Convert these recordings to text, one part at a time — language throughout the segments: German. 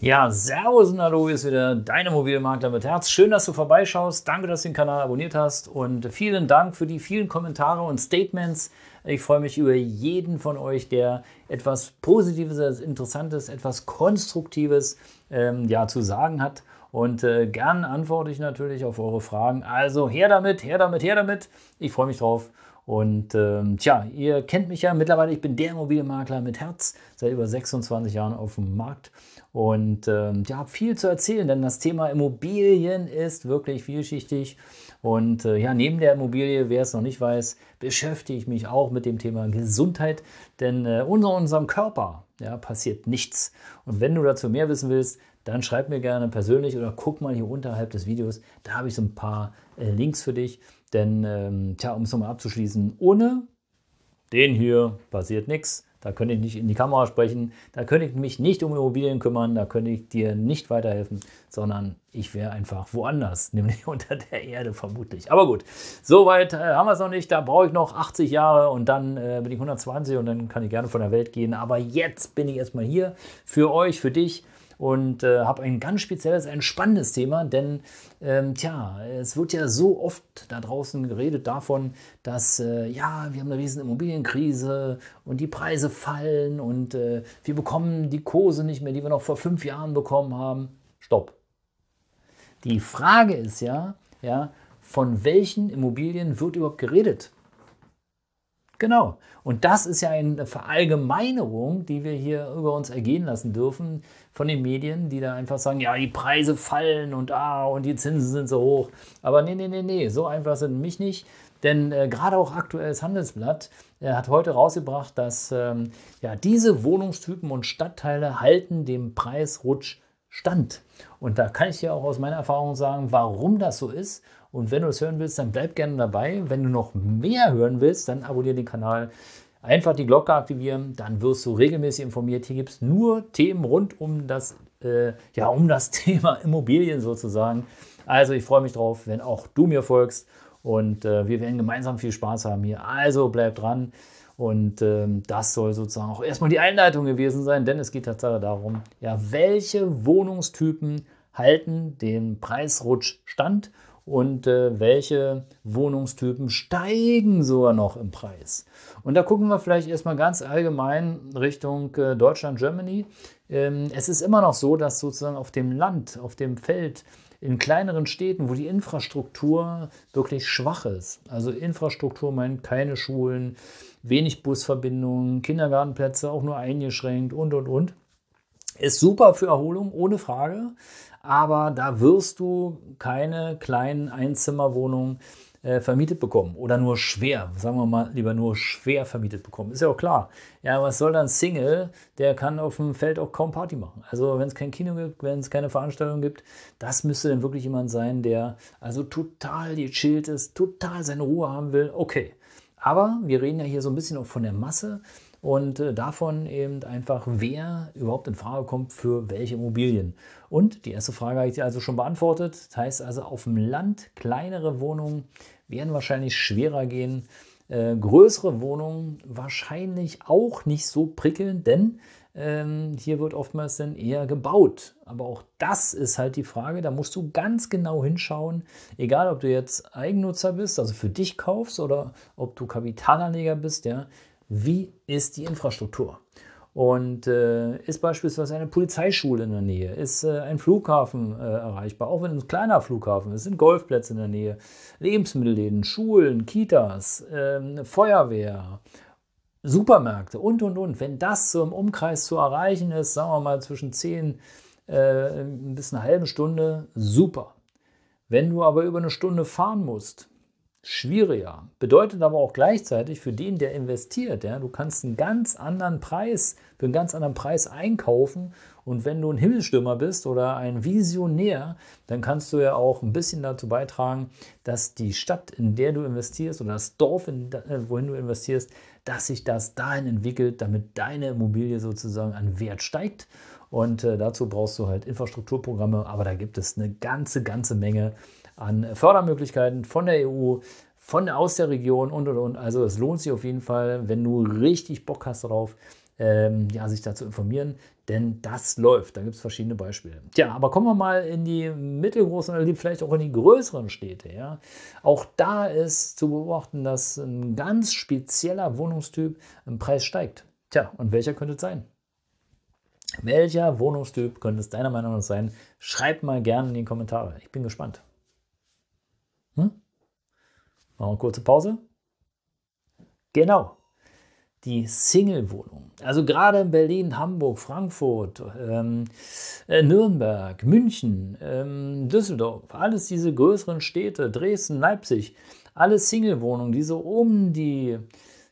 Ja, Servus und Hallo, ist wieder dein Immobilienmakler mit Herz. Schön, dass du vorbeischaust. Danke, dass du den Kanal abonniert hast und vielen Dank für die vielen Kommentare und Statements. Ich freue mich über jeden von euch, der etwas Positives, Interessantes, etwas Konstruktives ähm, ja, zu sagen hat. Und äh, gern antworte ich natürlich auf eure Fragen. Also her damit, her damit, her damit. Ich freue mich drauf. Und ähm, tja, ihr kennt mich ja mittlerweile. Ich bin der Immobilienmakler mit Herz, seit über 26 Jahren auf dem Markt und ähm, ja, habe viel zu erzählen, denn das Thema Immobilien ist wirklich vielschichtig. Und äh, ja, neben der Immobilie, wer es noch nicht weiß, beschäftige ich mich auch mit dem Thema Gesundheit, denn äh, unter unserem Körper ja, passiert nichts. Und wenn du dazu mehr wissen willst, dann schreib mir gerne persönlich oder guck mal hier unterhalb des Videos. Da habe ich so ein paar äh, Links für dich. Denn, ähm, tja, um es nochmal abzuschließen, ohne den hier passiert nichts. Da könnte ich nicht in die Kamera sprechen, da könnte ich mich nicht um Immobilien kümmern, da könnte ich dir nicht weiterhelfen, sondern ich wäre einfach woanders, nämlich unter der Erde vermutlich. Aber gut, soweit äh, haben wir es noch nicht. Da brauche ich noch 80 Jahre und dann äh, bin ich 120 und dann kann ich gerne von der Welt gehen. Aber jetzt bin ich erstmal hier für euch, für dich und äh, habe ein ganz spezielles, ein spannendes Thema, denn ähm, tja, es wird ja so oft da draußen geredet davon, dass äh, ja, wir haben eine riesen Immobilienkrise und die Preise fallen und äh, wir bekommen die Kurse nicht mehr, die wir noch vor fünf Jahren bekommen haben. Stopp. Die Frage ist ja, ja, von welchen Immobilien wird überhaupt geredet? Genau. Und das ist ja eine Verallgemeinerung, die wir hier über uns ergehen lassen dürfen von den Medien, die da einfach sagen, ja, die Preise fallen und ah, und die Zinsen sind so hoch. Aber nee, nee, nee, nee, so einfach sind mich nicht. Denn äh, gerade auch aktuelles Handelsblatt äh, hat heute rausgebracht, dass ähm, ja, diese Wohnungstypen und Stadtteile halten dem Preisrutsch stand. Und da kann ich dir auch aus meiner Erfahrung sagen, warum das so ist und wenn du es hören willst, dann bleib gerne dabei. Wenn du noch mehr hören willst, dann abonniere den Kanal. Einfach die Glocke aktivieren, dann wirst du regelmäßig informiert. Hier gibt es nur Themen rund um das, äh, ja, um das Thema Immobilien sozusagen. Also ich freue mich drauf, wenn auch du mir folgst und äh, wir werden gemeinsam viel Spaß haben hier. Also bleib dran. Und ähm, das soll sozusagen auch erstmal die Einleitung gewesen sein, denn es geht tatsächlich darum, ja, welche Wohnungstypen halten den Preisrutsch stand und äh, welche Wohnungstypen steigen sogar noch im Preis. Und da gucken wir vielleicht erstmal ganz allgemein Richtung äh, Deutschland, Germany. Ähm, es ist immer noch so, dass sozusagen auf dem Land, auf dem Feld, in kleineren Städten, wo die Infrastruktur wirklich schwach ist, also Infrastruktur meint keine Schulen, wenig Busverbindungen, Kindergartenplätze auch nur eingeschränkt und und und, ist super für Erholung, ohne Frage. Aber da wirst du keine kleinen Einzimmerwohnungen äh, vermietet bekommen oder nur schwer, sagen wir mal lieber nur schwer vermietet bekommen. Ist ja auch klar. Ja, was soll dann Single? Der kann auf dem Feld auch kaum Party machen. Also wenn es kein Kino gibt, wenn es keine Veranstaltung gibt, das müsste dann wirklich jemand sein, der also total gechillt ist, total seine Ruhe haben will. Okay. Aber wir reden ja hier so ein bisschen auch von der Masse und äh, davon eben einfach, wer überhaupt in Frage kommt für welche Immobilien. Und die erste Frage habe ich dir also schon beantwortet. Das heißt also, auf dem Land kleinere Wohnungen werden wahrscheinlich schwerer gehen. Äh, größere Wohnungen wahrscheinlich auch nicht so prickeln, denn ähm, hier wird oftmals dann eher gebaut. Aber auch das ist halt die Frage, da musst du ganz genau hinschauen, egal ob du jetzt Eigennutzer bist, also für dich kaufst oder ob du Kapitalanleger bist, ja, wie ist die Infrastruktur? Und äh, ist beispielsweise eine Polizeischule in der Nähe, ist äh, ein Flughafen äh, erreichbar, auch wenn es ein kleiner Flughafen ist, sind Golfplätze in der Nähe, Lebensmittelläden, Schulen, Kitas, ähm, Feuerwehr, Supermärkte und und und. Wenn das so im Umkreis zu erreichen ist, sagen wir mal zwischen 10 äh, bis einer halben Stunde, super. Wenn du aber über eine Stunde fahren musst, schwieriger. Bedeutet aber auch gleichzeitig für den, der investiert, ja, du kannst einen ganz anderen Preis, für einen ganz anderen Preis einkaufen Und wenn du ein Himmelstürmer bist oder ein Visionär, dann kannst du ja auch ein bisschen dazu beitragen, dass die Stadt, in der du investierst oder das Dorf, in, äh, wohin du investierst, dass sich das dahin entwickelt, damit deine Immobilie sozusagen an Wert steigt. Und äh, dazu brauchst du halt Infrastrukturprogramme, aber da gibt es eine ganze, ganze Menge an Fördermöglichkeiten von der EU, von aus der Region und und und. Also es lohnt sich auf jeden Fall, wenn du richtig Bock hast darauf, ähm, ja, sich da zu informieren, denn das läuft. Da gibt es verschiedene Beispiele. Tja, aber kommen wir mal in die mittelgroßen oder vielleicht auch in die größeren Städte. Ja. Auch da ist zu beobachten, dass ein ganz spezieller Wohnungstyp im Preis steigt. Tja, und welcher könnte es sein? Welcher Wohnungstyp könnte es deiner Meinung nach sein? Schreib mal gerne in die Kommentare. Ich bin gespannt. Hm? Machen wir eine kurze Pause. Genau, die Single-Wohnung. Also gerade in Berlin, Hamburg, Frankfurt, ähm, äh, Nürnberg, München, ähm, Düsseldorf, alles diese größeren Städte, Dresden, Leipzig, alle Single-Wohnungen, die so um die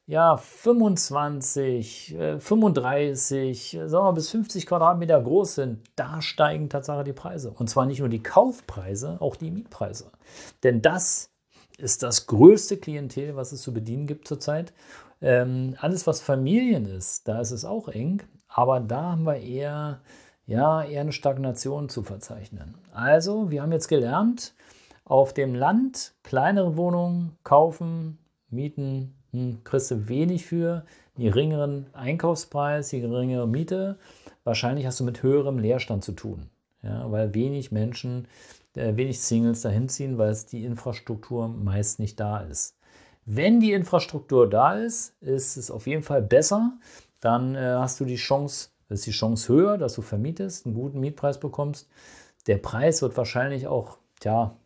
ja, 25, äh, 35, sagen wir bis 50 Quadratmeter groß sind, da steigen tatsächlich die Preise. Und zwar nicht nur die Kaufpreise, auch die Mietpreise. Denn das ist das größte Klientel, was es zu bedienen gibt zurzeit. Ähm, alles, was Familien ist, da ist es auch eng, aber da haben wir eher, ja, eher eine Stagnation zu verzeichnen. Also, wir haben jetzt gelernt, auf dem Land kleinere Wohnungen kaufen, mieten, hm, kriegst du wenig für, geringeren Einkaufspreis, die geringere Miete. Wahrscheinlich hast du mit höherem Leerstand zu tun, ja, weil wenig Menschen, äh, wenig Singles dahin ziehen, weil es die Infrastruktur meist nicht da ist. Wenn die Infrastruktur da ist, ist es auf jeden Fall besser. Dann äh, hast du die Chance, ist die Chance höher, dass du vermietest, einen guten Mietpreis bekommst. Der Preis wird wahrscheinlich auch tja,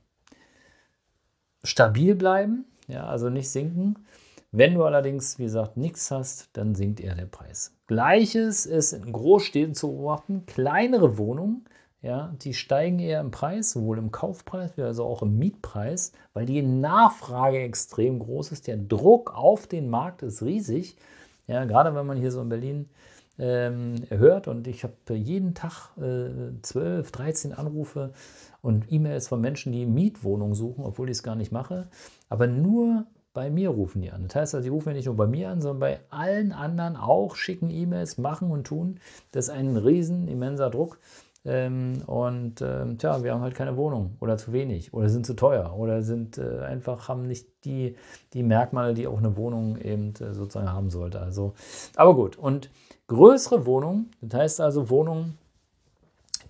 stabil bleiben, ja, also nicht sinken. Wenn du allerdings, wie gesagt, nichts hast, dann sinkt eher der Preis. Gleiches ist in Großstädten zu beobachten. Kleinere Wohnungen ja, die steigen eher im Preis, sowohl im Kaufpreis wie also auch im Mietpreis, weil die Nachfrage extrem groß ist. Der Druck auf den Markt ist riesig. Ja, gerade wenn man hier so in Berlin ähm, hört und ich habe jeden Tag äh, 12, 13 Anrufe und E-Mails von Menschen, die Mietwohnungen suchen, obwohl ich es gar nicht mache. Aber nur bei mir rufen die an. Das heißt also, die rufen ja nicht nur bei mir an, sondern bei allen anderen auch, schicken E-Mails, machen und tun. Das ist ein riesen immenser Druck. Ähm, und ähm, tja, wir haben halt keine Wohnung oder zu wenig oder sind zu teuer oder sind äh, einfach, haben nicht die, die Merkmale, die auch eine Wohnung eben äh, sozusagen haben sollte. Also, aber gut. Und größere Wohnungen, das heißt also Wohnungen,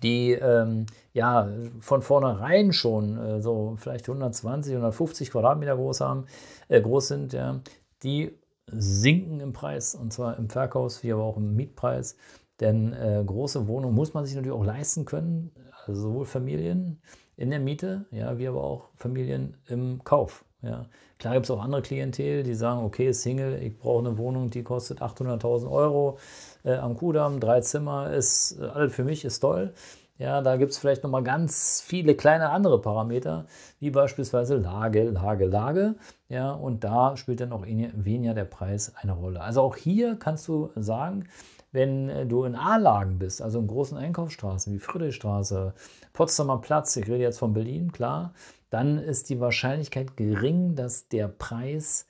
die ähm, ja von vornherein schon äh, so vielleicht 120, 150 Quadratmeter groß haben, äh, groß sind, ja, die sinken im Preis und zwar im Verkaufs- wie aber auch im Mietpreis. Denn äh, große Wohnungen muss man sich natürlich auch leisten können, also sowohl Familien in der Miete, ja, wie aber auch Familien im Kauf. Ja. Klar gibt es auch andere Klientel, die sagen, okay, Single, ich brauche eine Wohnung, die kostet 800.000 Euro äh, am Kudamm, drei Zimmer, ist äh, alles für mich, ist toll. Ja, da gibt es vielleicht nochmal ganz viele kleine andere Parameter, wie beispielsweise Lage, Lage, Lage. Ja, und da spielt dann auch weniger der Preis eine Rolle. Also auch hier kannst du sagen, wenn äh, du in A-Lagen bist, also in großen Einkaufsstraßen wie Friedrichstraße, Potsdamer Platz, ich rede jetzt von Berlin, klar, dann ist die Wahrscheinlichkeit gering, dass der Preis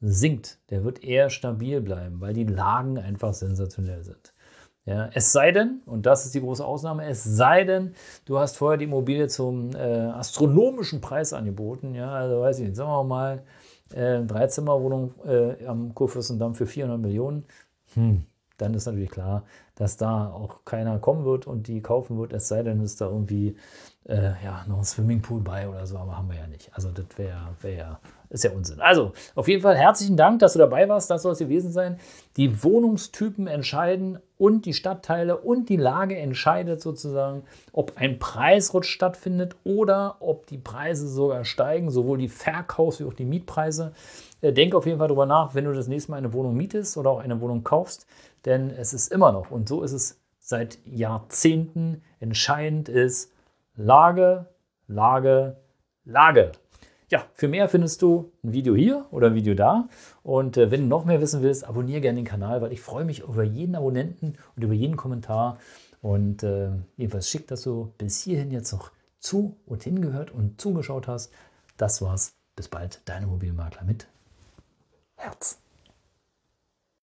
sinkt. Der wird eher stabil bleiben, weil die Lagen einfach sensationell sind. Ja, es sei denn, und das ist die große Ausnahme, es sei denn, du hast vorher die Immobilie zum äh, astronomischen Preis angeboten. Ja, also weiß ich nicht, sagen wir mal, äh, Dreizimmerwohnung äh, am Kurfürstendamm für 400 Millionen. Hm, dann ist natürlich klar, dass da auch keiner kommen wird und die kaufen wird, es sei denn, es ist da irgendwie äh, ja, noch ein Swimmingpool bei oder so, aber haben wir ja nicht. Also das wäre wär ja, ist ja Unsinn. Also, auf jeden Fall herzlichen Dank, dass du dabei warst. Das soll es gewesen sein. Die Wohnungstypen entscheiden und die Stadtteile und die Lage entscheidet sozusagen, ob ein Preisrutsch stattfindet oder ob die Preise sogar steigen, sowohl die Verkaufs- wie auch die Mietpreise. Äh, denk auf jeden Fall darüber nach, wenn du das nächste Mal eine Wohnung mietest oder auch eine Wohnung kaufst, denn es ist immer noch, und so ist es seit Jahrzehnten, entscheidend ist Lage, Lage, Lage ja, für mehr findest du ein Video hier oder ein Video da. Und äh, wenn du noch mehr wissen willst, abonniere gerne den Kanal, weil ich freue mich über jeden Abonnenten und über jeden Kommentar. Und äh, jedenfalls schick, dass du bis hierhin jetzt noch zu und hingehört und zugeschaut hast. Das war's. Bis bald, deine Mobilmakler mit Herz.